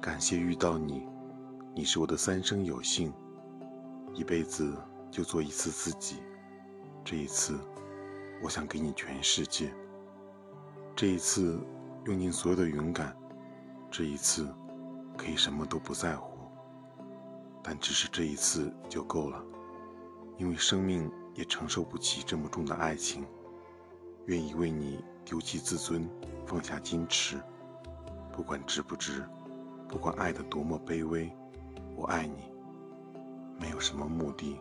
感谢遇到你，你是我的三生有幸。一辈子就做一次自己，这一次，我想给你全世界。这一次，用尽所有的勇敢，这一次，可以什么都不在乎。但只是这一次就够了，因为生命也承受不起这么重的爱情。愿意为你丢弃自尊，放下矜持，不管值不值，不管爱的多么卑微，我爱你，没有什么目的。